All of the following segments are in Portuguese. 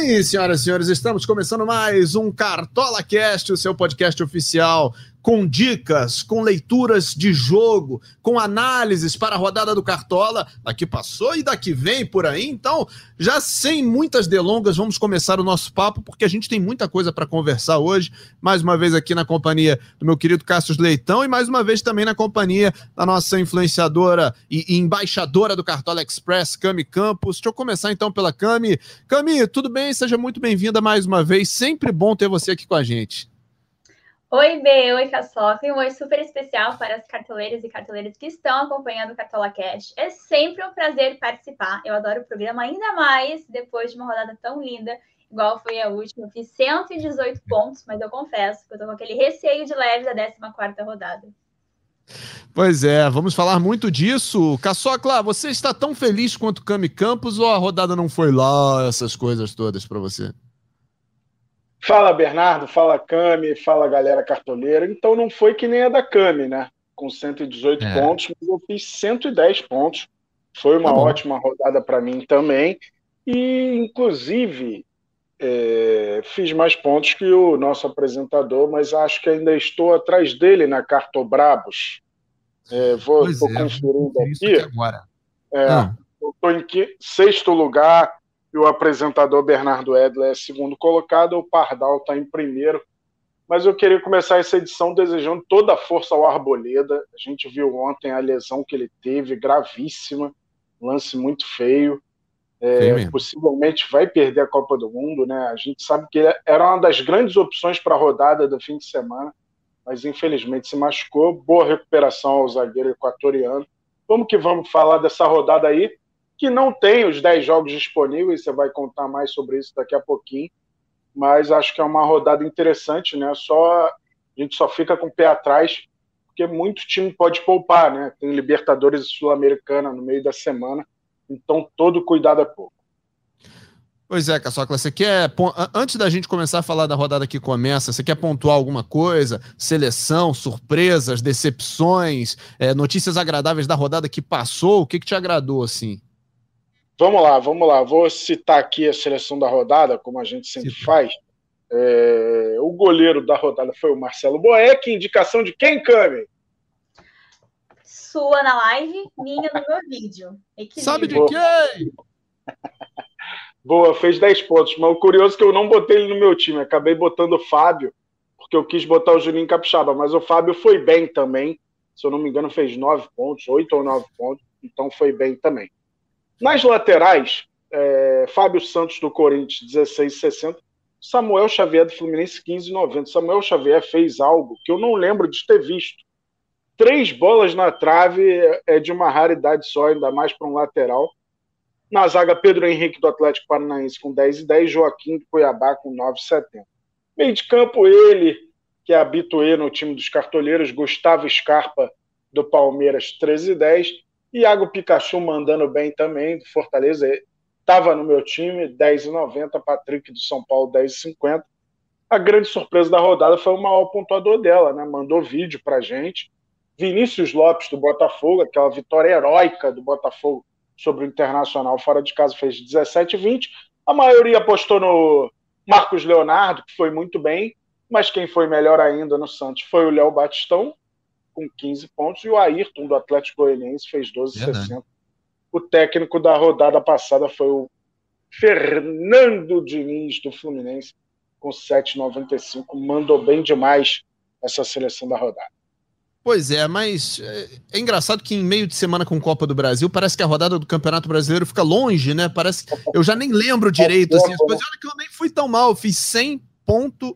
Sim, senhoras e senhores, estamos começando mais um Cartola Cast, o seu podcast oficial com dicas, com leituras de jogo, com análises para a rodada do Cartola, daqui passou e daqui vem por aí. Então, já sem muitas delongas, vamos começar o nosso papo, porque a gente tem muita coisa para conversar hoje. Mais uma vez aqui na companhia do meu querido Cassius Leitão e mais uma vez também na companhia da nossa influenciadora e, embaixadora do Cartola Express, Cami Campos. Deixa eu começar então pela Cami. Cami, tudo bem? Seja muito bem-vinda mais uma vez. Sempre bom ter você aqui com a gente. Oi, B, oi, Caçoca, e um oi super especial para as cartoleiras e cartoleiros que estão acompanhando o Cartola Cash. É sempre um prazer participar. Eu adoro o programa ainda mais depois de uma rodada tão linda, igual foi a última. Eu fiz 118 pontos, mas eu confesso que eu tô com aquele receio de leve da 14 rodada. Pois é, vamos falar muito disso. Caçocla, você está tão feliz quanto Cami Campos ou a rodada não foi lá, essas coisas todas para você? Fala Bernardo, fala Cami, fala galera cartoleira. Então não foi que nem a da Cami, né? Com 118 é. pontos, mas eu fiz 110 pontos. Foi uma tá ótima rodada para mim também. E, inclusive, é, fiz mais pontos que o nosso apresentador, mas acho que ainda estou atrás dele na Cartobrabos. É, vou, pois vou é, conferindo aqui. Agora. É, ah. Estou em sexto lugar, e o apresentador Bernardo Edler é segundo colocado, o Pardal está em primeiro. Mas eu queria começar essa edição desejando toda a força ao Arboleda. A gente viu ontem a lesão que ele teve, gravíssima, lance muito feio. É, possivelmente vai perder a Copa do Mundo, né? A gente sabe que era uma das grandes opções para a rodada do fim de semana, mas infelizmente se machucou. Boa recuperação ao zagueiro equatoriano. Vamos que vamos falar dessa rodada aí que não tem os 10 jogos disponíveis, você vai contar mais sobre isso daqui a pouquinho, mas acho que é uma rodada interessante, né? Só a gente só fica com o pé atrás, porque muito time pode poupar, né? Tem Libertadores e Sul-Americana no meio da semana, então todo cuidado é pouco. Pois é, Caçocla, você quer. Antes da gente começar a falar da rodada que começa, você quer pontuar alguma coisa? Seleção, surpresas, decepções, é, notícias agradáveis da rodada que passou? O que, que te agradou, assim? Vamos lá, vamos lá. Vou citar aqui a seleção da rodada, como a gente sempre Sim. faz. É, o goleiro da rodada foi o Marcelo Boeck. Indicação de quem, Cami? Sua na live, minha no meu vídeo. Equilíbrio. Sabe de quem? Boa, fez 10 pontos. Mas o curioso é que eu não botei ele no meu time. Acabei botando o Fábio, porque eu quis botar o Juninho Capixaba. Mas o Fábio foi bem também. Se eu não me engano, fez 9 pontos, 8 ou 9 pontos. Então foi bem também. Nas laterais, é, Fábio Santos do Corinthians, 16,60. Samuel Xavier do Fluminense, 15,90. Samuel Xavier fez algo que eu não lembro de ter visto. Três bolas na trave é de uma raridade só, ainda mais para um lateral. Na zaga, Pedro Henrique do Atlético Paranaense com 10 e 10, Joaquim do Cuiabá com 9,70. Meio de campo, ele, que é habituê no time dos cartoleiros, Gustavo Scarpa do Palmeiras, 13 e 10. Iago Pikachu mandando bem também, do Fortaleza. Estava no meu time, 10,90. Patrick do São Paulo, 10,50. A grande surpresa da rodada foi o maior pontuador dela, né? Mandou vídeo pra gente. Vinícius Lopes, do Botafogo, aquela vitória heróica do Botafogo sobre o Internacional fora de casa, fez 17,20. A maioria apostou no Marcos Leonardo, que foi muito bem, mas quem foi melhor ainda no Santos foi o Léo Batistão, com 15 pontos, e o Ayrton, do Atlético Goianiense, fez 12,60. O técnico da rodada passada foi o Fernando Diniz, do Fluminense, com 7,95. Mandou bem demais essa seleção da rodada. Pois é, mas é, é, engraçado que em meio de semana com Copa do Brasil, parece que a rodada do Campeonato Brasileiro fica longe, né? Parece que eu já nem lembro direito assim, as coisas. Olha que eu nem fui tão mal, fiz 100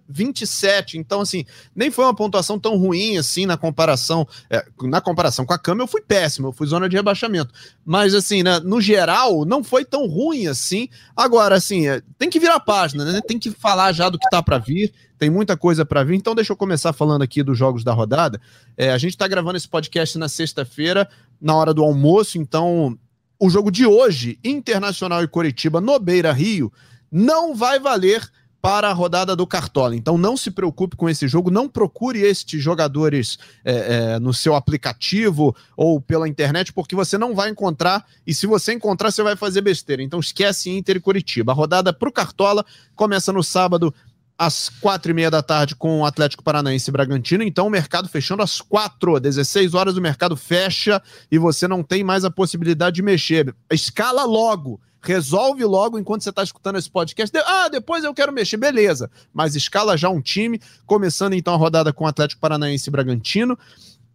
27. Então, assim, nem foi uma pontuação tão ruim assim na comparação. É, na comparação com a Cama, eu fui péssimo, eu fui zona de rebaixamento. Mas, assim, né, no geral, não foi tão ruim assim. Agora, assim, é, tem que virar página, né? Tem que falar já do que tá para vir. Tem muita coisa para vir. Então, deixa eu começar falando aqui dos jogos da rodada. É, a gente tá gravando esse podcast na sexta-feira, na hora do almoço. Então, o jogo de hoje, Internacional e Coritiba, no Beira Rio, não vai valer para a rodada do Cartola. Então não se preocupe com esse jogo, não procure estes jogadores é, é, no seu aplicativo ou pela internet, porque você não vai encontrar, e se você encontrar, você vai fazer besteira. Então esquece Inter e Curitiba. A rodada para o Cartola começa no sábado às quatro e meia da tarde com o Atlético Paranaense e Bragantino. Então, o mercado fechando às quatro, 16 horas o mercado fecha e você não tem mais a possibilidade de mexer. Escala logo. Resolve logo enquanto você está escutando esse podcast. Ah, depois eu quero mexer, beleza. Mas escala já um time, começando então a rodada com o Atlético Paranaense e Bragantino.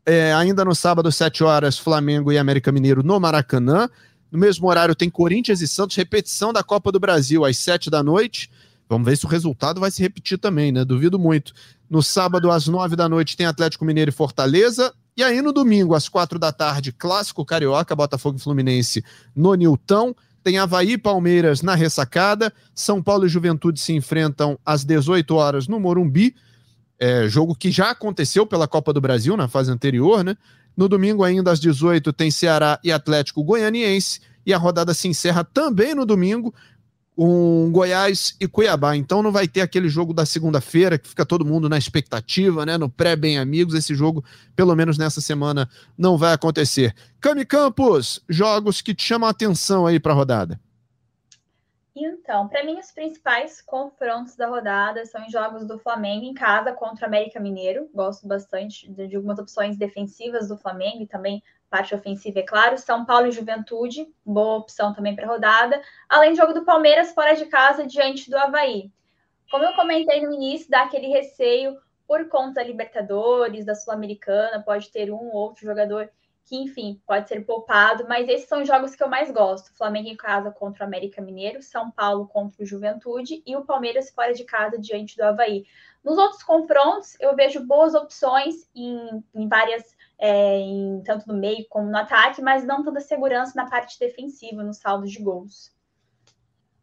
É, ainda no sábado, 7 horas, Flamengo e América Mineiro no Maracanã. No mesmo horário tem Corinthians e Santos, repetição da Copa do Brasil às 7 da noite. Vamos ver se o resultado vai se repetir também, né? Duvido muito. No sábado, às nove da noite, tem Atlético Mineiro e Fortaleza. E aí, no domingo, às quatro da tarde, Clássico Carioca, Botafogo e Fluminense no Nilton. Tem Havaí e Palmeiras na ressacada. São Paulo e Juventude se enfrentam às 18 horas no Morumbi. É, jogo que já aconteceu pela Copa do Brasil na fase anterior, né? No domingo, ainda às 18, tem Ceará e Atlético Goianiense. E a rodada se encerra também no domingo um Goiás e Cuiabá. Então não vai ter aquele jogo da segunda-feira que fica todo mundo na expectativa, né? No pré-bem amigos. Esse jogo, pelo menos nessa semana, não vai acontecer. Cami Campos, jogos que te chamam a atenção aí para a rodada. Então, para mim, os principais confrontos da rodada são os jogos do Flamengo em casa contra o América Mineiro. Gosto bastante de, algumas opções defensivas do Flamengo e também parte ofensiva, é claro. São Paulo e Juventude, boa opção também para rodada. Além do jogo do Palmeiras fora de casa diante do Havaí. Como eu comentei no início, dá aquele receio por conta da Libertadores, da Sul-Americana, pode ter um ou outro jogador que, enfim, pode ser poupado, mas esses são os jogos que eu mais gosto. Flamengo em casa contra o América Mineiro, São Paulo contra o Juventude e o Palmeiras fora de casa diante do Havaí. Nos outros confrontos, eu vejo boas opções em, em várias é, em, tanto no meio como no ataque, mas não tanta segurança na parte defensiva, no saldo de gols.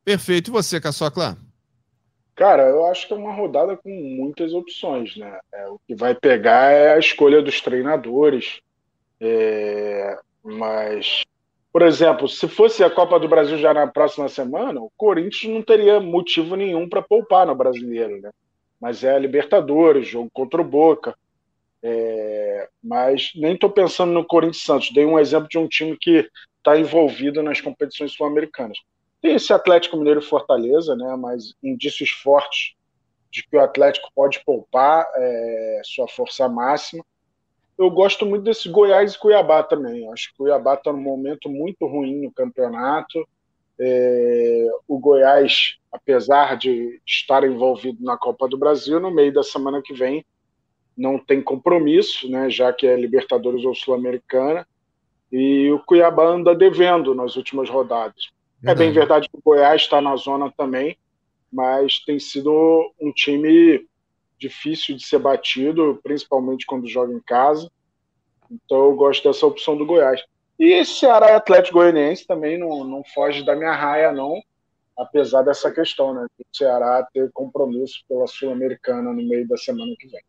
Perfeito. E você, Caçocla? Cara, eu acho que é uma rodada com muitas opções, né? É, o que vai pegar é a escolha dos treinadores. É, mas, por exemplo, se fosse a Copa do Brasil já na próxima semana, o Corinthians não teria motivo nenhum para poupar no brasileiro, né? Mas é a Libertadores, jogo contra o Boca. É, mas nem estou pensando no Corinthians Santos. Dei um exemplo de um time que está envolvido nas competições sul-americanas. Tem esse Atlético Mineiro Fortaleza, né, mas indícios fortes de que o Atlético pode poupar é, sua força máxima. Eu gosto muito desse Goiás e Cuiabá também. Acho que o Cuiabá está num momento muito ruim no campeonato. É, o Goiás, apesar de estar envolvido na Copa do Brasil, no meio da semana que vem não tem compromisso, né, já que é Libertadores ou Sul-Americana, e o Cuiabá anda devendo nas últimas rodadas. É bem verdade que o Goiás está na zona também, mas tem sido um time difícil de ser batido, principalmente quando joga em casa. Então eu gosto dessa opção do Goiás. E Ceará e Atlético Goianiense também não, não foge da minha raia, não, apesar dessa questão, né? O Ceará ter compromisso pela Sul-Americana no meio da semana que vem.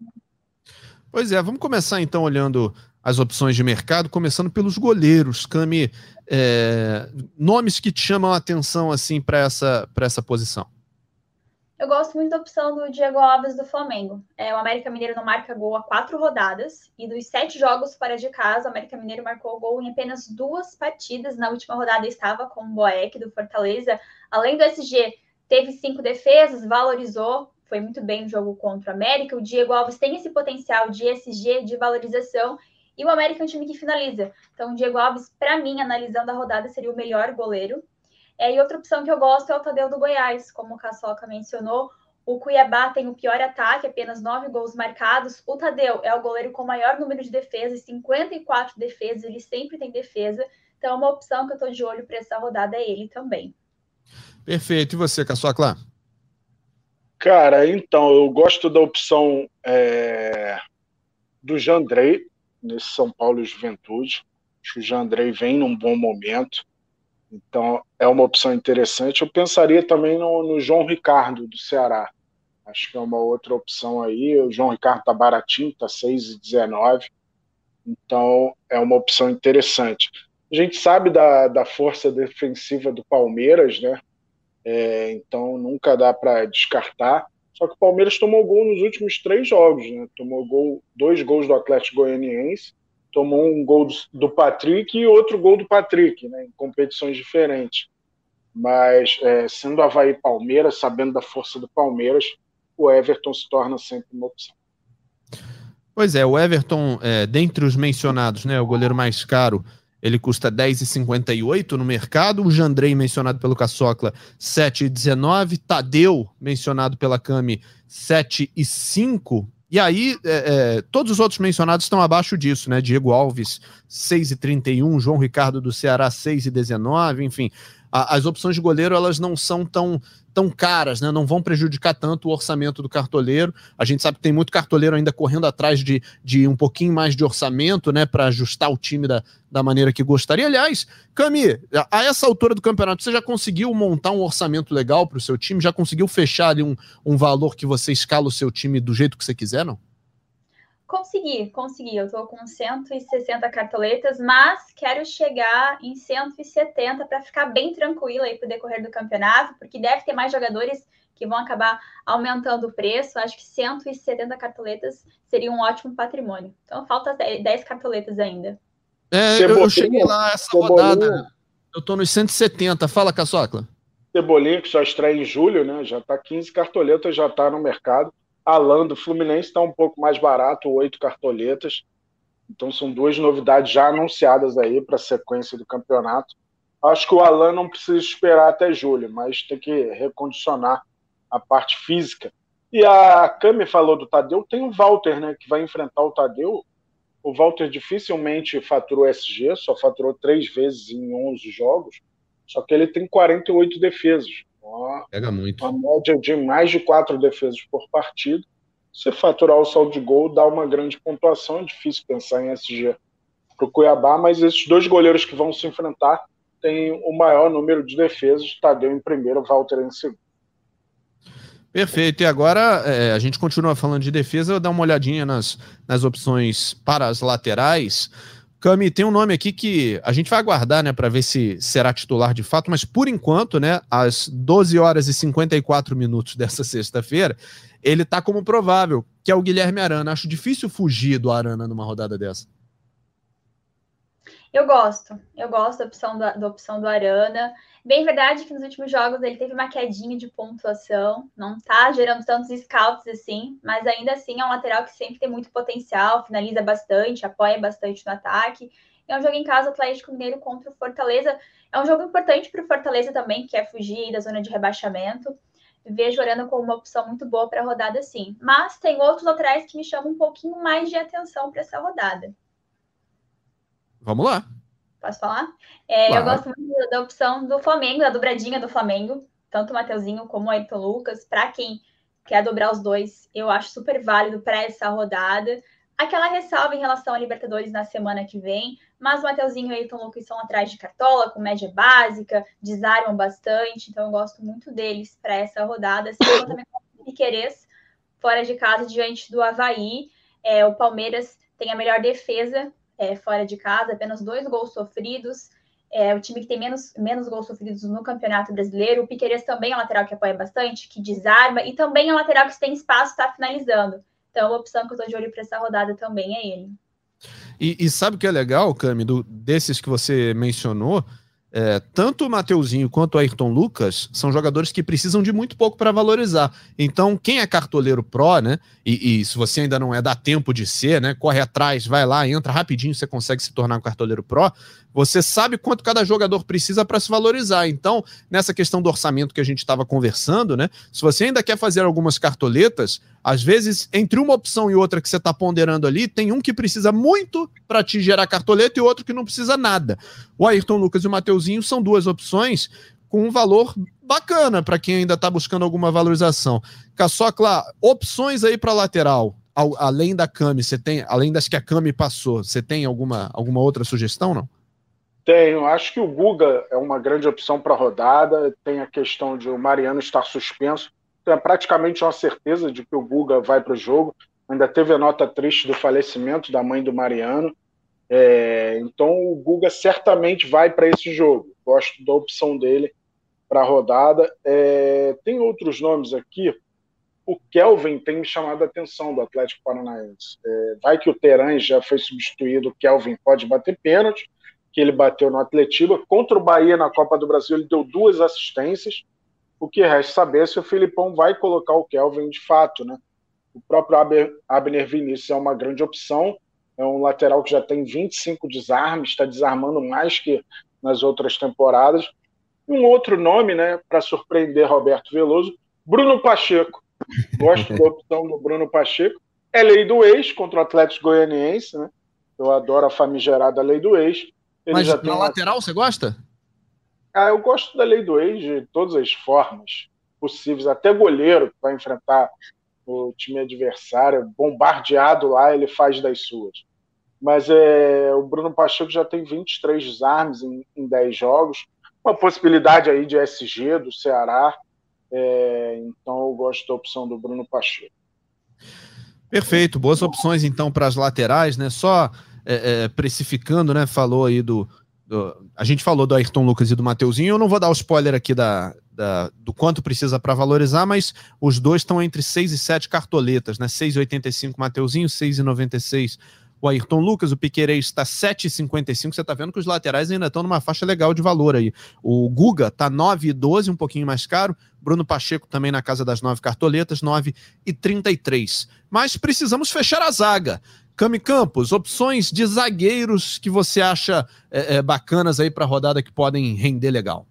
Pois é, vamos começar então olhando as opções de mercado, começando pelos goleiros. Cami, é, nomes que te chamam a atenção assim para essa, essa posição. Eu gosto muito da opção do Diego Alves do Flamengo. É, o América Mineiro não marca gol há quatro rodadas e dos sete jogos fora de casa, o América Mineiro marcou gol em apenas duas partidas. Na última rodada estava com o Boeck do Fortaleza. Além do SG, teve cinco defesas, valorizou foi muito bem no jogo contra o América. O Diego Alves tem esse potencial de SG, de valorização, e o América é um time que finaliza. Então, o Diego Alves, para mim, analisando a rodada, seria o melhor goleiro. É, e outra opção que eu gosto é o Tadeu do Goiás, como o Caçoca mencionou. O Cuiabá tem o pior ataque, apenas nove gols marcados. O Tadeu é o goleiro com maior número de defesas, 54 defesas, ele sempre tem defesa. Então, uma opção que eu estou de olho para essa rodada é ele também. Perfeito. E você, Caçocla? Cara, então, eu gosto da opção é, do Jandrei, nesse São Paulo Juventude. Acho que o Jandrei vem num bom momento, então é uma opção interessante. Eu pensaria também no, no João Ricardo, do Ceará. Acho que é uma outra opção aí. O João Ricardo tá baratinho, tá 6,19. Então é uma opção interessante. A gente sabe da, da força defensiva do Palmeiras, né? É, então nunca dá para descartar. Só que o Palmeiras tomou gol nos últimos três jogos, né? Tomou gol, dois gols do Atlético Goianiense, tomou um gol do, Patrick e outro gol do Patrick, né? Em competições diferentes. Mas é, sendo Havaí Palmeiras, sabendo da força do Palmeiras, o Everton se torna sempre uma opção. Pois é, o Everton, é, dentre os mencionados, né, o goleiro mais caro, ele custa 10,58 no mercado. O Jandrei, mencionado pelo Caçocla, 7,19. Tadeu, mencionado pela Cami, 7,5. E aí, é, é, todos os outros mencionados estão abaixo disso, né? Diego Alves, 6,31. João Ricardo do Ceará, 6,19. Enfim, a, as opções de goleiro elas não são tão, tão caras, né? não vão prejudicar tanto o orçamento do cartoleiro. A gente sabe que tem muito cartoleiro ainda correndo atrás de, de um pouquinho mais de orçamento né? para ajustar o time da, da maneira que gostaria. Aliás, Cami, a, essa altura do campeonato, você já conseguiu montar um orçamento legal para o seu time? Já conseguiu fechar ali um, um valor que você escala o seu time do jeito que você quiser, não? Consegui, consegui. Eu estou com 160 cartoletas, mas quero chegar em 170 para ficar bem tranquila aí para o decorrer do campeonato, porque deve ter mais jogadores que vão acabar aumentando o preço. Acho que 170 cartoletas seria um ótimo patrimônio. Então falta 10 cartoletas ainda. É, eu, eu cheguei lá essa Cebolinha. rodada. Eu estou nos 170. Fala, Caçocla. Cebolinha, que só estreia em julho, né? Já está 15 cartoletas, já está no mercado. Alan do Fluminense está um pouco mais barato, oito cartoletas. Então são duas novidades já anunciadas aí para a sequência do campeonato. Acho que o Alan não precisa esperar até julho, mas tem que recondicionar a parte física. E a Cami falou do Tadeu, tem o Walter, né, que vai enfrentar o Tadeu. O Walter dificilmente faturou SG, só faturou três vezes em 11 jogos, só que ele tem 48 defesas. Pega muito. Uma média de mais de quatro defesas por partido. Se faturar o saldo de gol, dá uma grande pontuação. É difícil pensar em SG para o Cuiabá, mas esses dois goleiros que vão se enfrentar têm o maior número de defesas. Tadeu em primeiro, Walter em segundo. Perfeito. E agora é, a gente continua falando de defesa. Eu vou dar uma olhadinha nas, nas opções para as laterais. Cami, tem um nome aqui que a gente vai aguardar, né, para ver se será titular de fato, mas por enquanto, né, às 12 horas e 54 minutos dessa sexta-feira, ele tá como provável, que é o Guilherme Arana. Acho difícil fugir do Arana numa rodada dessa. Eu gosto, eu gosto da opção do, da opção do Arana. Bem verdade que nos últimos jogos ele teve uma quedinha de pontuação, não tá gerando tantos scouts assim, mas ainda assim é um lateral que sempre tem muito potencial, finaliza bastante, apoia bastante no ataque. É um jogo em casa, Atlético Mineiro contra o Fortaleza. É um jogo importante para o Fortaleza também, que quer fugir da zona de rebaixamento. Vejo Arana como uma opção muito boa para a rodada, sim. Mas tem outros laterais que me chamam um pouquinho mais de atenção para essa rodada. Vamos lá. Posso falar? É, claro. Eu gosto muito da opção do Flamengo, da dobradinha do Flamengo, tanto o Mateuzinho como o Ayrton Lucas. Para quem quer dobrar os dois, eu acho super válido para essa rodada. Aquela ressalva em relação a Libertadores na semana que vem, mas o Mateuzinho e o Ayrton Lucas são atrás de cartola, com média básica, desarmam bastante, então eu gosto muito deles para essa rodada. Assim como também o fora de casa, diante do Havaí. É, o Palmeiras tem a melhor defesa é, fora de casa, apenas dois gols sofridos. É o time que tem menos, menos gols sofridos no Campeonato Brasileiro. O Piqueires também é um lateral que apoia bastante, que desarma, e também é um lateral que se tem espaço está finalizando. Então, a opção que eu estou de olho para essa rodada também é ele. E, e sabe o que é legal, Cami, do, desses que você mencionou? É, tanto o Mateuzinho quanto o Ayrton Lucas são jogadores que precisam de muito pouco para valorizar. Então, quem é cartoleiro pró, né? E, e, se você ainda não é, dá tempo de ser, né? Corre atrás, vai lá, entra rapidinho, você consegue se tornar um cartoleiro pró. Você sabe quanto cada jogador precisa para se valorizar. Então, nessa questão do orçamento que a gente estava conversando, né? Se você ainda quer fazer algumas cartoletas, às vezes, entre uma opção e outra que você está ponderando ali, tem um que precisa muito para te gerar cartoleta e outro que não precisa nada. O Ayrton Lucas e o Mateuzinho são duas opções com um valor bacana para quem ainda está buscando alguma valorização. Caçocla, opções aí para lateral, além da Cami, você tem, além das que a Cami passou, você tem alguma, alguma outra sugestão, não? Tenho. Acho que o Guga é uma grande opção para a rodada. Tem a questão de o Mariano estar suspenso. Então é praticamente uma certeza de que o Guga vai para o jogo. Ainda teve a nota triste do falecimento da mãe do Mariano. É, então o Guga certamente vai para esse jogo. Gosto da opção dele para a rodada. É, tem outros nomes aqui. O Kelvin tem me chamado a atenção do Atlético Paranaense. É, vai que o Teran já foi substituído, o Kelvin pode bater pênalti, que ele bateu no Atletiba. Contra o Bahia na Copa do Brasil, ele deu duas assistências. O que resta saber se o Filipão vai colocar o Kelvin de fato, né? O próprio Abner Vinícius é uma grande opção. É um lateral que já tem 25 desarmes, está desarmando mais que nas outras temporadas. Um outro nome, né, para surpreender Roberto Veloso, Bruno Pacheco. Gosto da opção do Bruno Pacheco. É lei do ex contra o Atlético Goianiense, né? Eu adoro a famigerada lei do ex. Mas na uma... lateral você gosta? Ah, eu gosto da lei do ex de todas as formas possíveis. Até goleiro que vai enfrentar o time adversário, bombardeado lá, ele faz das suas. Mas é, o Bruno Pacheco já tem 23 desarmes em, em 10 jogos, uma possibilidade aí de SG do Ceará, é, então eu gosto da opção do Bruno Pacheco. Perfeito, boas opções então para as laterais, né? Só é, é, precificando, né? Falou aí do, do, A gente falou do Ayrton Lucas e do Mateuzinho. Eu não vou dar o spoiler aqui da, da, do quanto precisa para valorizar, mas os dois estão entre 6 e 7 cartoletas, né? 6,85 Mateuzinho, 6,96 o Ayrton Lucas, o Piquerez está 7,55. Você está vendo que os laterais ainda estão numa faixa legal de valor aí. O Guga está 9,12, um pouquinho mais caro. Bruno Pacheco também na casa das 9 cartoletas, 9,33. Mas precisamos fechar a zaga. Cami Campos, opções de zagueiros que você acha é, é, bacanas aí para a rodada que podem render legal?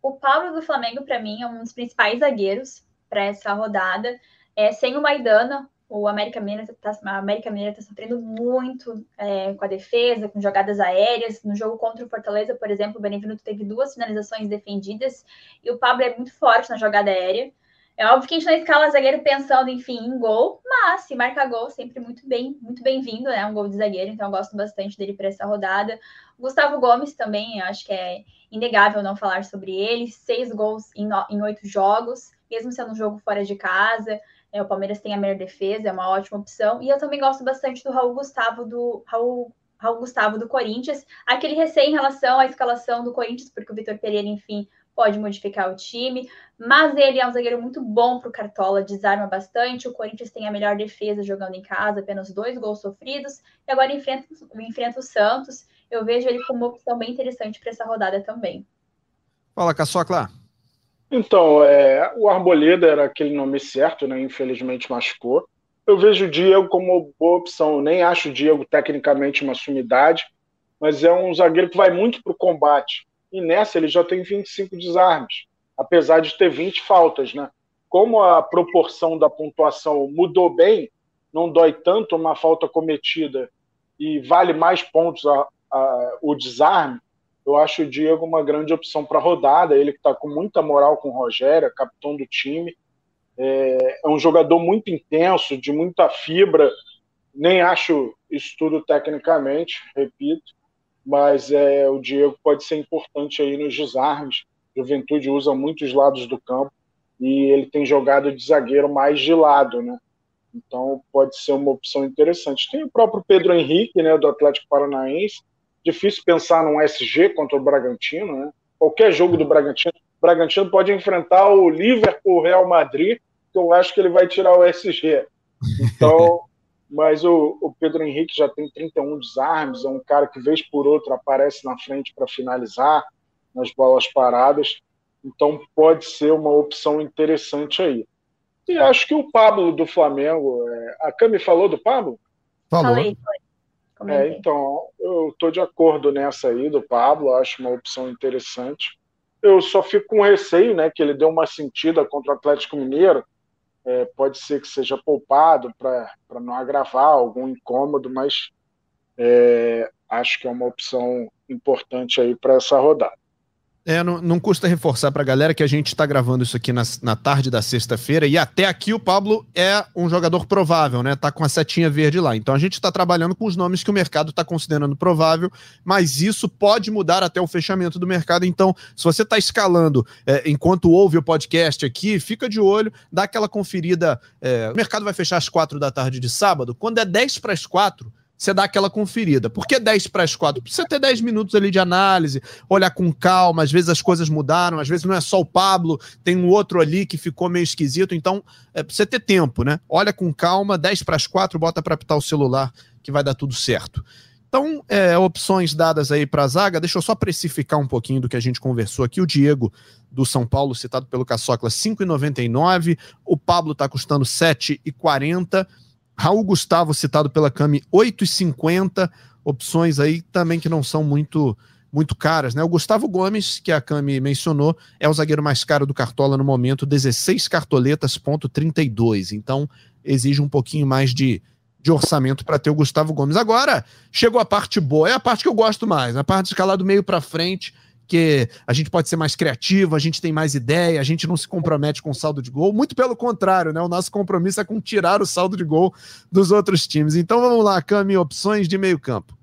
O Paulo do Flamengo, para mim, é um dos principais zagueiros para essa rodada. É, sem o Maidana, o América Mineiro está tá sofrendo muito é, com a defesa, com jogadas aéreas. No jogo contra o Fortaleza, por exemplo, o Benevenuto teve duas finalizações defendidas e o Pablo é muito forte na jogada aérea. É óbvio que a gente não escala zagueiro pensando, enfim, em gol, mas se marca gol, sempre muito bem, muito bem-vindo, né? Um gol de zagueiro, então eu gosto bastante dele para essa rodada. Gustavo Gomes também, acho que é inegável não falar sobre ele. Seis gols em, em oito jogos, mesmo sendo um jogo fora de casa. É, o Palmeiras tem a melhor defesa, é uma ótima opção. E eu também gosto bastante do Raul Gustavo do Raul, Raul Gustavo do Corinthians. Aquele recém em relação à escalação do Corinthians, porque o Vitor Pereira, enfim, pode modificar o time, mas ele é um zagueiro muito bom para o Cartola, desarma bastante. O Corinthians tem a melhor defesa jogando em casa, apenas dois gols sofridos, e agora enfrenta, enfrenta o Santos. Eu vejo ele como uma opção bem interessante para essa rodada também. Fala, Caçocla. Então, é, o Arboleda era aquele nome certo, né? Infelizmente machucou. Eu vejo o Diego como boa opção. Eu nem acho o Diego tecnicamente uma sumidade, mas é um zagueiro que vai muito para o combate e nessa ele já tem 25 desarmes, apesar de ter 20 faltas, né? Como a proporção da pontuação mudou bem, não dói tanto uma falta cometida e vale mais pontos a, a, o desarme, eu acho o Diego uma grande opção para rodada. Ele que está com muita moral com o Rogério, capitão do time. É, é, um jogador muito intenso, de muita fibra. Nem acho isso tudo tecnicamente, repito mas é, o Diego pode ser importante aí nos desarmes. Juventude usa muitos lados do campo e ele tem jogado de zagueiro mais de lado, né? Então pode ser uma opção interessante. Tem o próprio Pedro Henrique, né, do Atlético Paranaense. Difícil pensar num SG contra o Bragantino, né? Qualquer jogo do Bragantino, o Bragantino pode enfrentar o Liverpool, o Real Madrid, que eu acho que ele vai tirar o SG. Então mas o, o, Pedro Henrique já tem 31 desarmes, é um cara que, vez por outra, aparece na frente para finalizar nas bolas paradas, então pode ser uma opção interessante aí. E acho que o Pablo do Flamengo, é... a Cami falou do Pablo? Falou. É, então, eu estou de acordo nessa aí do Pablo, acho uma opção interessante. Eu só fico com receio, né, que ele deu uma sentida contra o Atlético Mineiro, é, pode ser que seja poupado para não agravar algum incômodo, mas é, acho que é uma opção importante aí para essa rodada. É, não, não custa reforçar para a galera que a gente está gravando isso aqui na, na tarde da sexta-feira e até aqui o Pablo é um jogador provável, né? Tá com a setinha verde lá. Então a gente está trabalhando com os nomes que o mercado está considerando provável, mas isso pode mudar até o fechamento do mercado. Então, se você está escalando é, enquanto ouve o podcast aqui, fica de olho, dá aquela conferida. É, o mercado vai fechar às quatro da tarde de sábado. Quando é 10 para as quatro você dá aquela conferida. Por que 10 para as 4? Precisa ter 10 minutos ali de análise, olhar com calma, às vezes as coisas mudaram, às vezes não é só o Pablo, tem um outro ali que ficou meio esquisito, então é, precisa ter tempo, né? Olha com calma, 10 para as 4, bota para apitar o celular que vai dar tudo certo. Então, é, opções dadas aí para a zaga, deixa eu só precificar um pouquinho do que a gente conversou aqui. O Diego, do São Paulo, citado pelo Caçocla, 5,99. O Pablo está custando 7,40. Raul Gustavo, citado pela Cami, 8,50. Opções aí também que não são muito muito caras, né? O Gustavo Gomes, que a Cami mencionou, é o zagueiro mais caro do Cartola no momento, 16 cartoletas, ponto 32. Então, exige um pouquinho mais de, de orçamento para ter o Gustavo Gomes. Agora, chegou a parte boa, é a parte que eu gosto mais, a parte de escalar do meio para frente que a gente pode ser mais criativo, a gente tem mais ideia, a gente não se compromete com saldo de gol. Muito pelo contrário, né? O nosso compromisso é com tirar o saldo de gol dos outros times. Então vamos lá, Cami, opções de meio-campo.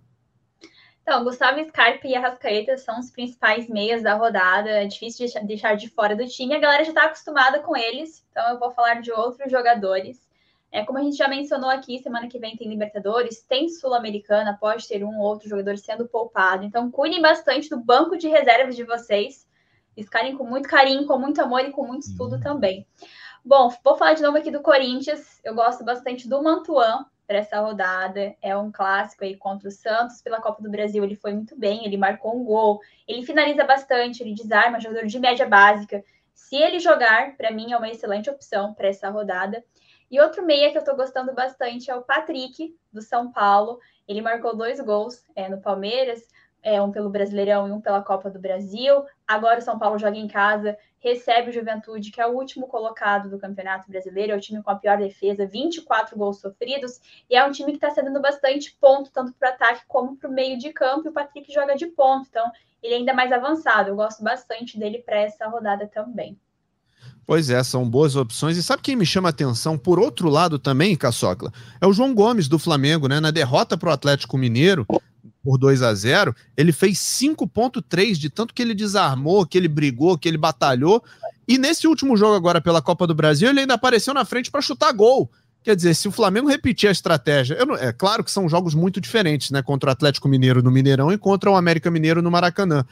Então, Gustavo Scarpa e Arrascaeta são os principais meias da rodada. É difícil de deixar de fora do time. A galera já está acostumada com eles, então eu vou falar de outros jogadores. É, como a gente já mencionou aqui, semana que vem tem Libertadores, tem Sul-Americana, pode ter um ou outro jogador sendo poupado. Então, cuidem bastante do banco de reservas de vocês. Escalem com muito carinho, com muito amor e com muito estudo uhum. também. Bom, vou falar de novo aqui do Corinthians. Eu gosto bastante do Mantuan para essa rodada. É um clássico aí contra o Santos. Pela Copa do Brasil, ele foi muito bem, ele marcou um gol, ele finaliza bastante, ele desarma, jogador de média básica. Se ele jogar, para mim é uma excelente opção para essa rodada. E outro meia que eu estou gostando bastante é o Patrick, do São Paulo. Ele marcou dois gols é, no Palmeiras, é, um pelo Brasileirão e um pela Copa do Brasil. Agora o São Paulo joga em casa, recebe o Juventude, que é o último colocado do Campeonato Brasileiro, é o time com a pior defesa, 24 gols sofridos, e é um time que está cedendo bastante ponto, tanto para o ataque como para o meio de campo, e o Patrick joga de ponto, então ele é ainda mais avançado. Eu gosto bastante dele para essa rodada também. Pois é, são boas opções. E sabe quem me chama atenção, por outro lado também, Caçocla? É o João Gomes do Flamengo, né? Na derrota para o Atlético Mineiro, por 2 a 0 ele fez 5,3 de tanto que ele desarmou, que ele brigou, que ele batalhou. E nesse último jogo agora pela Copa do Brasil, ele ainda apareceu na frente para chutar gol. Quer dizer, se o Flamengo repetir a estratégia, não, é claro que são jogos muito diferentes, né? Contra o Atlético Mineiro no Mineirão e contra o América Mineiro no Maracanã.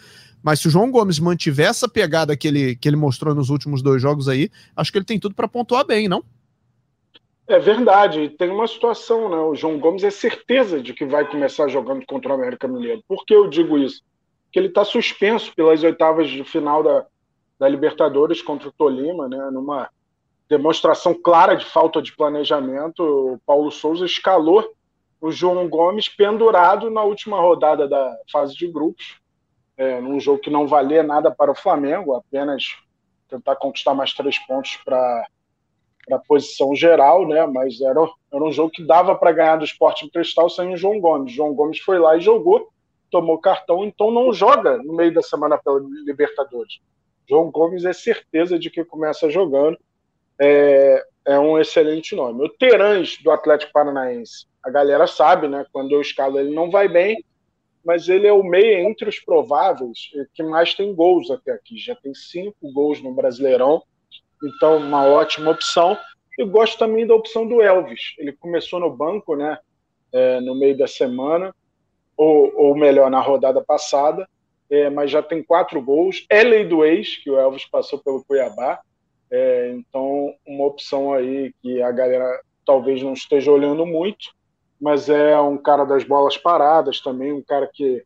Mas se o João Gomes mantiver essa pegada que ele, que ele mostrou nos últimos dois jogos aí, acho que ele tem tudo para pontuar bem, não? É verdade. Tem uma situação, né? O João Gomes é certeza de que vai começar jogando contra o América Mineiro. Por que eu digo isso? Porque ele está suspenso pelas oitavas de final da, da Libertadores contra o Tolima, né? Numa demonstração clara de falta de planejamento, o Paulo Souza escalou o João Gomes pendurado na última rodada da fase de grupos é, num jogo que não valia nada para o Flamengo, apenas tentar conquistar mais três pontos para a posição geral, né? Mas era, era um jogo que dava para ganhar do Esporte Cristal sem o João Gomes. João Gomes foi lá e jogou, tomou cartão, então não joga no meio da semana pela Libertadores. João Gomes é certeza de que começa jogando. É, é um excelente nome. O Terãs do Atlético Paranaense, a galera sabe, né? Quando eu escalo ele não vai bem, mas ele é o meio entre os prováveis que mais tem gols até aqui. Já tem cinco gols no Brasileirão, então uma ótima opção. Eu gosto também da opção do Elvis. Ele começou no banco, né, é, no meio da semana, ou, ou melhor, na rodada passada, é, mas já tem quatro gols. É lei do ex, que o Elvis passou pelo Cuiabá. É, então, uma opção aí que a galera talvez não esteja olhando muito, mas é um cara das bolas paradas também, um cara que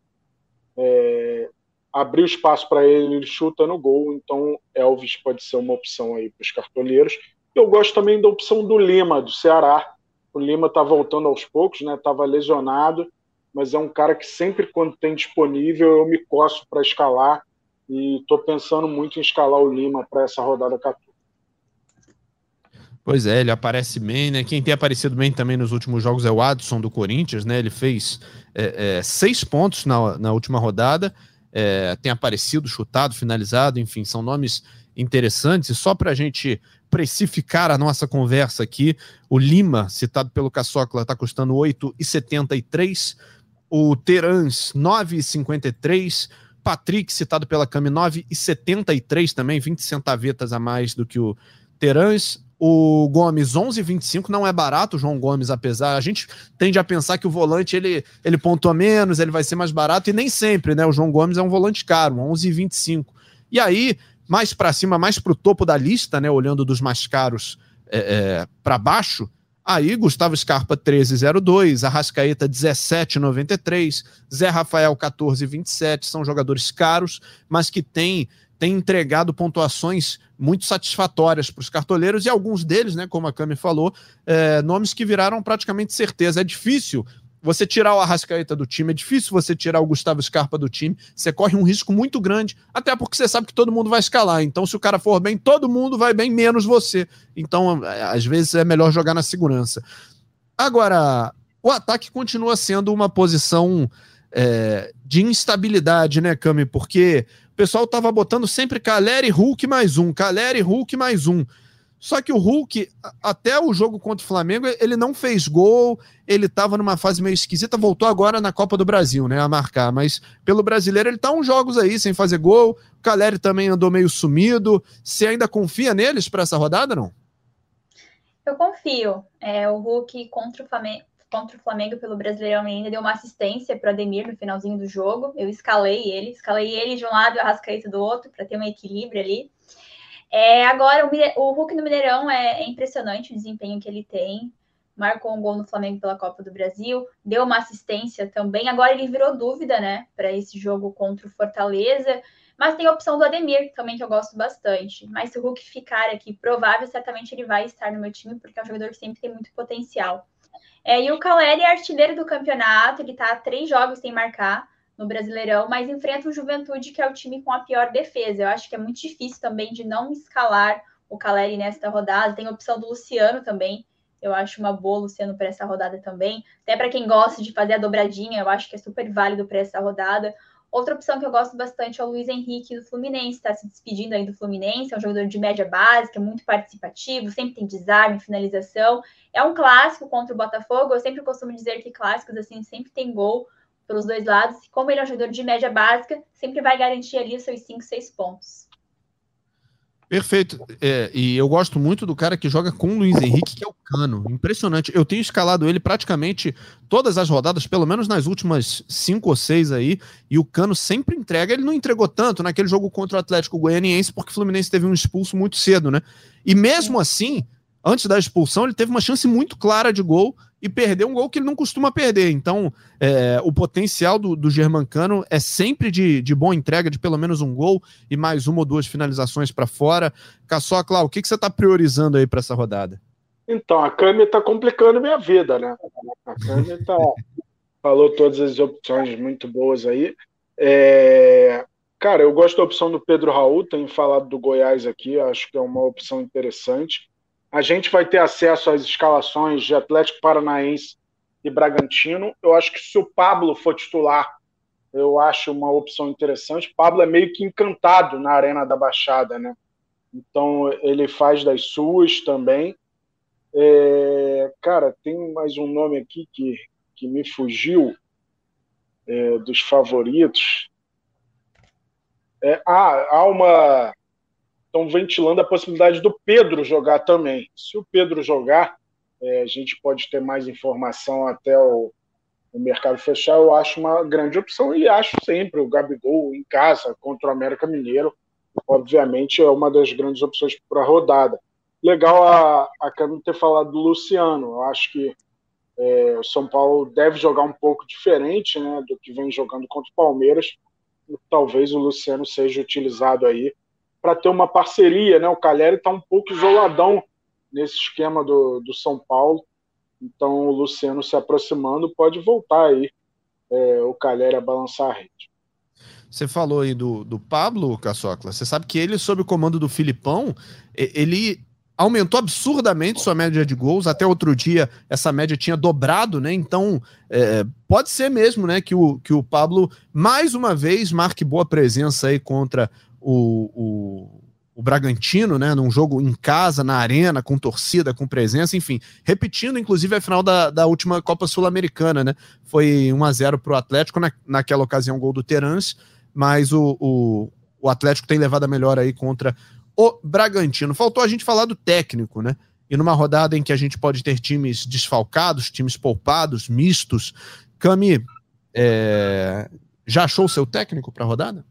é, abriu espaço para ele, ele chuta no gol, então Elvis pode ser uma opção aí para os cartoleiros. Eu gosto também da opção do Lima, do Ceará. O Lima está voltando aos poucos, né? Estava lesionado, mas é um cara que sempre quando tem disponível eu me coço para escalar e estou pensando muito em escalar o Lima para essa rodada 14. Pois é, ele aparece bem, né? Quem tem aparecido bem também nos últimos jogos é o Adson do Corinthians, né? Ele fez é, é, seis pontos na, na última rodada, é, tem aparecido, chutado, finalizado, enfim, são nomes interessantes. E só para a gente precificar a nossa conversa aqui, o Lima, citado pelo Caçocla, está custando 8,73, o Terans 9,53, Patrick, citado pela Cami, 9,73 também, 20 centavetas a mais do que o Terans O Gomes 11,25 não é barato, o João Gomes, apesar. A gente tende a pensar que o volante ele, ele pontua menos, ele vai ser mais barato, e nem sempre, né? O João Gomes é um volante caro, 11,25. E aí, mais para cima, mais para o topo da lista, né? Olhando dos mais caros é, é, para baixo, Aí, Gustavo Scarpa 13,02, Arrascaeta 17,93, Zé Rafael 14,27. São jogadores caros, mas que têm, têm entregado pontuações muito satisfatórias para os cartoleiros e alguns deles, né, como a Cami falou, é, nomes que viraram praticamente certeza. É difícil você tirar o Arrascaeta do time, é difícil você tirar o Gustavo Scarpa do time, você corre um risco muito grande, até porque você sabe que todo mundo vai escalar. Então, se o cara for bem, todo mundo vai bem, menos você. Então, é, às vezes é melhor jogar na segurança. Agora, o ataque continua sendo uma posição é, de instabilidade, né, Cami? Porque o pessoal tava botando sempre Caleri, Hulk mais um, Caleri, Hulk mais um. Só que o Hulk, até o jogo contra o Flamengo, ele não fez gol, ele estava numa fase meio esquisita, voltou agora na Copa do Brasil, né, a marcar, mas pelo brasileiro ele tá uns jogos aí sem fazer gol. O Caleri também andou meio sumido. Você ainda confia neles para essa rodada, não? Eu confio. É, o Hulk contra o Flamengo, contra o Flamengo pelo Brasileirão ainda deu uma assistência para o Ademir no finalzinho do jogo. Eu escalei ele, escalei ele de um lado e o Arrascaeta do outro para ter um equilíbrio ali. É, agora, o, o, Hulk no Mineirão é, é, impressionante o desempenho que ele tem. Marcou um gol no Flamengo pela Copa do Brasil, deu uma assistência também. Agora ele virou dúvida, né, para esse jogo contra o Fortaleza. Mas tem a opção do Ademir também, que eu gosto bastante. Mas se o Hulk ficar aqui provável, certamente ele vai estar no meu time, porque é um jogador que sempre tem muito potencial. É, e o Caleri é artilheiro do campeonato, ele está três jogos sem marcar no Brasileirão, mas enfrenta o Juventude, que é o time com a pior defesa. Eu acho que é muito difícil também de não escalar o Caleri nesta rodada. Tem a opção do Luciano também. Eu acho uma boa Luciano para essa rodada também. Até para quem gosta de fazer a dobradinha, eu acho que é super válido para essa rodada. Outra opção que eu gosto bastante é o Luiz Henrique do Fluminense, está se despedindo aí do Fluminense, é um jogador de média básica, muito participativo, sempre tem desarme, finalização. É um clássico contra o Botafogo, eu sempre costumo dizer que clássicos assim sempre tem gol, pelos dois lados. Como ele é um jogador de média básica, sempre vai garantir ali os seus 5, 6 pontos. Perfeito. É, e eu gosto muito do cara que joga com o Luiz Henrique, que é o Cano. Impressionante. Eu tenho escalado ele praticamente todas as rodadas, pelo menos nas últimas cinco ou seis aí, e o Cano sempre entrega. Ele não entregou tanto naquele jogo contra o Atlético Goianiense, porque o Fluminense teve um expulso muito cedo, né? E mesmo assim, antes da expulsão, ele teve uma chance muito clara de gol e perdeu um gol que ele não costuma perder. Então, é, o potencial do, do Germancano é sempre de, de boa entrega, de pelo menos um gol e mais uma ou duas finalizações para fora. Caçocla, o que, que você está priorizando aí para essa rodada? Então, a Câmara está complicando minha vida, né? A Câmara tá, falou todas as opções muito boas aí. É, cara, eu gosto da opção do Pedro Raul, tenho falado do Goiás aqui, acho que é uma opção interessante. A gente vai ter acesso às escalações de Atlético Paranaense e Bragantino. Eu acho que se o Pablo for titular, eu acho uma opção interessante. Pablo é meio que encantado na Arena da Baixada, né? Então ele faz das suas também. É, cara, tem mais um nome aqui que, que me fugiu é, dos favoritos. É, ah, há uma estão ventilando a possibilidade do Pedro jogar também. Se o Pedro jogar, é, a gente pode ter mais informação até o, o, mercado fechar. Eu acho uma grande opção e acho sempre o Gabigol em casa contra o América Mineiro. Obviamente é uma das grandes opções para a rodada. Legal a, a Cami ter falado do Luciano. Eu acho que é, o São Paulo deve jogar um pouco diferente né, do que vem jogando contra o Palmeiras. Talvez o Luciano seja utilizado aí para ter uma parceria, né? O Caleri está um pouco isoladão nesse esquema do, do São Paulo. Então, o Luciano se aproximando pode voltar aí é, o Caleri a balançar a rede. Você falou aí do, do Pablo Caçocla. Você sabe que ele, sob o comando do Filipão, ele aumentou absurdamente sua média de gols. Até outro dia, essa média tinha dobrado, né? Então, é, pode ser mesmo, né, que o, que o Pablo, mais uma vez, marque boa presença aí contra o, o, o Bragantino, né, num jogo em casa, na arena, com torcida, com presença, enfim, repetindo inclusive a final da, da última Copa Sul-Americana, né, foi 1 a 0 para o Atlético, na, naquela ocasião gol do Terence, mas o, o, o Atlético tem levado a melhor aí contra o Bragantino. Faltou a gente falar do técnico, né, e numa rodada em que a gente pode ter times desfalcados, times poupados, mistos. Cami, é, já achou o seu técnico para a rodada?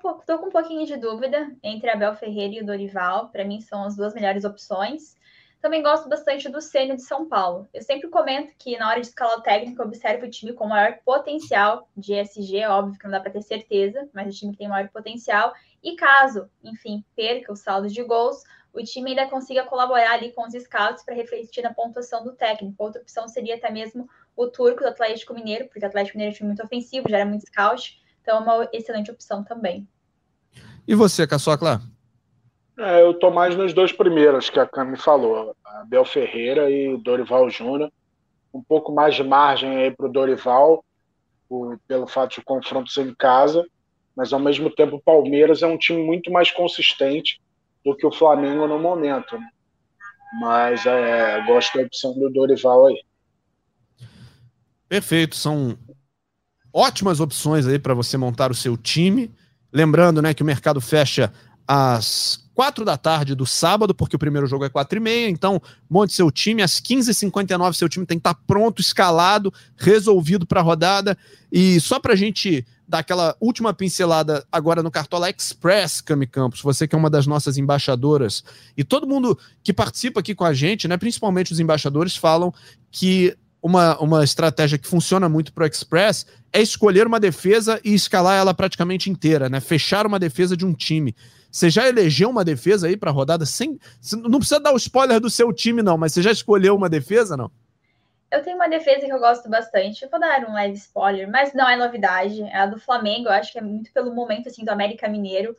Pouco, tô com um pouquinho de dúvida entre Abel Ferreira e o Dorival. Para mim, são as duas melhores opções. Também gosto bastante do Sênio de São Paulo. Eu sempre comento que na hora de escalar o técnico, observo o time com maior potencial de SG, óbvio que não dá para ter certeza, mas o time que tem maior potencial. E caso, enfim, perca o saldo de gols, o time ainda consiga colaborar ali com os scouts para refletir na pontuação do técnico. Outra opção seria até mesmo o Turco do Atlético Mineiro, porque o Atlético Mineiro é um time muito ofensivo, gera muito scout, então é uma excelente opção também. E você, Caçocla? É, eu tô mais nos dois primeiros que a Cami falou, Abel Ferreira e Dorival Júnior. Um pouco mais de margem aí para o Dorival, por, pelo fato de confrontos em casa, mas ao mesmo tempo o Palmeiras é um time muito mais consistente do que o Flamengo no momento. Né? Mas é, gosto da opção do Dorival aí. Perfeito, são ótimas opções aí para você montar o seu time. Lembrando, né, que o mercado fecha às quatro da tarde do sábado, porque o primeiro jogo é quatro e meia, então monte seu time, às 15h59 seu time tem que estar tá pronto, escalado, resolvido para a rodada, e só para a gente dar aquela última pincelada agora no Cartola Express, Cami Campos, você que é uma das nossas embaixadoras, e todo mundo que participa aqui com a gente, né, principalmente os embaixadores, falam que uma, uma estratégia que funciona muito para o Express é escolher uma defesa e escalar ela praticamente inteira, né? Fechar uma defesa de um time. Você já elegeu uma defesa aí para a rodada sem. Não precisa dar o spoiler do seu time, não, mas você já escolheu uma defesa, não? Eu tenho uma defesa que eu gosto bastante. Eu vou dar um leve spoiler, mas não é novidade. É a do Flamengo. Eu acho que é muito pelo momento assim do América Mineiro.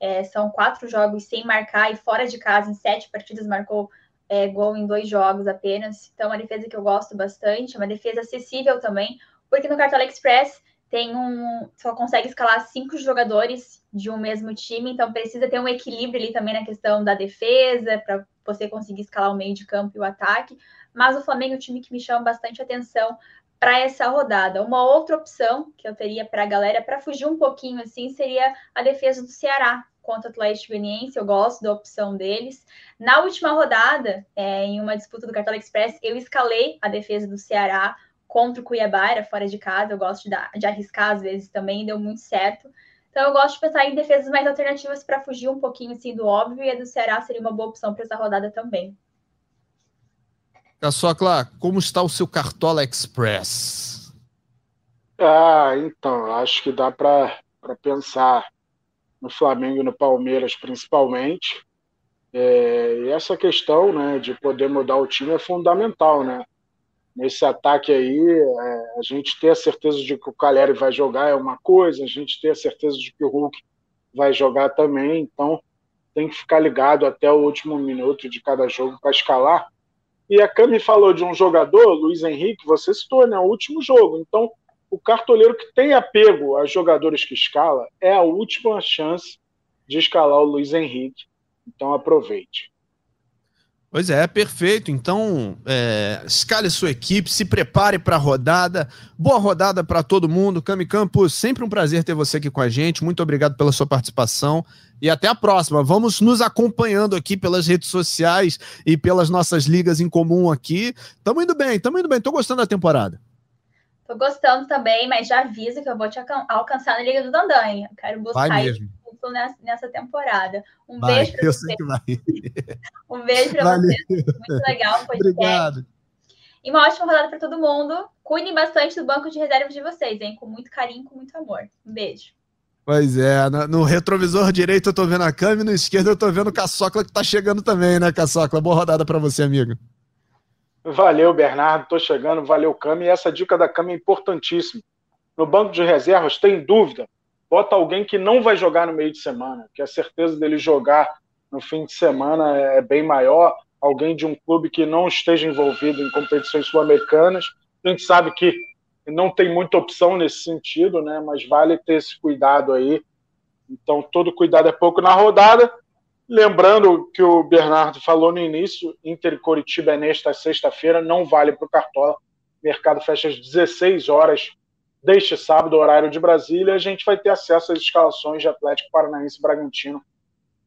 É, são quatro jogos sem marcar e fora de casa, em sete partidas, marcou é, gol em dois jogos apenas. Então, uma defesa que eu gosto bastante. Uma defesa acessível também, porque no Cartola Express tem um. Só consegue escalar cinco jogadores de um mesmo time, então precisa ter um equilíbrio ali também na questão da defesa, para você conseguir escalar o meio de campo e o ataque. Mas o Flamengo é um time que me chama bastante atenção para essa rodada. Uma outra opção que eu teria para a galera, para fugir um pouquinho assim, seria a defesa do Ceará contra o Atlético Goianiense. Eu gosto da opção deles. Na última rodada, é, em uma disputa do Cartola Express, eu escalei a defesa do Ceará contra o Cuiabá, era fora de casa. Eu gosto de, de arriscar às vezes também, deu muito certo. Então, eu gosto de pensar em defesas mais alternativas para fugir um pouquinho assim do óbvio, e a do Ceará seria uma boa opção para essa rodada também. Caçocla, como está o seu Cartola Express? Ah, então, acho que dá para pensar no Flamengo e no Palmeiras, principalmente. É, e essa questão né, de poder mudar o time é fundamental, né? Nesse ataque aí, é, a gente ter a certeza de que o Caleri vai jogar é uma coisa, a gente ter a certeza de que o Hulk vai jogar também, então tem que ficar ligado até o último minuto de cada jogo para escalar. E a Cami falou de um jogador, Luiz Henrique, você citou, né? O último jogo. Então, o cartoleiro que tem apego a jogadores que escala é a última chance de escalar o Luiz Henrique. Então, aproveite. Pois é, perfeito. Então, é, escale sua equipe, se prepare para a rodada. Boa rodada para todo mundo. Cami Campos, sempre um prazer ter você aqui com a gente. Muito obrigado pela sua participação e até a próxima. Vamos nos acompanhando aqui pelas redes sociais e pelas nossas ligas em comum aqui. Tamo indo bem, tamo indo bem. Tô gostando da temporada. Tô gostando também, mas já aviso que eu vou te alcançar na Liga do Dandanha. Quero buscar vai mesmo nessa, nessa temporada. Um vai, beijo para você. um beijo para você. Muito legal. Obrigado. E uma ótima rodada para todo mundo. Cuidem bastante do banco de reservas de vocês, hein? Com muito carinho, com muito amor. Um beijo. Pois é, no retrovisor direito eu tô vendo a câmera e no esquerdo eu tô vendo o Caçocla que tá chegando também, né, Caçocla? Boa rodada para você, amigo. Valeu, Bernardo, tô chegando, valeu, Cami. E essa dica da Cami é importantíssima. No banco de reservas, tem dúvida? bota alguém que não vai jogar no meio de semana, que a certeza dele jogar no fim de semana é bem maior, alguém de um clube que não esteja envolvido em competições sul-americanas. A gente sabe que não tem muita opção nesse sentido, né? Mas vale ter esse cuidado aí. Então, todo cuidado é pouco na rodada. Lembrando que o Bernardo falou no início, Inter e Coritiba é nesta sexta-feira, não vale para o Cartola. Mercado fecha às 16 horas deste sábado, horário de Brasília, a gente vai ter acesso às escalações de Atlético Paranaense e Bragantino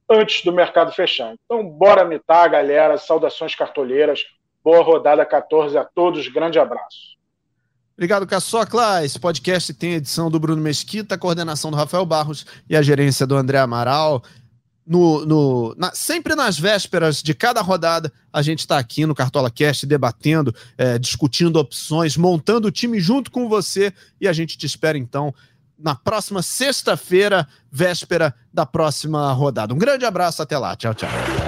antes do mercado fechar. Então, bora mitar, galera. Saudações cartoleiras. Boa rodada 14 a todos. Grande abraço. Obrigado, Caçocla. Esse podcast tem edição do Bruno Mesquita, coordenação do Rafael Barros e a gerência do André Amaral. No, no na, sempre nas vésperas de cada rodada, a gente está aqui no Cartola Cast debatendo, é, discutindo opções, montando o time junto com você e a gente te espera então na próxima sexta-feira, véspera da próxima rodada. Um grande abraço, até lá. Tchau, tchau.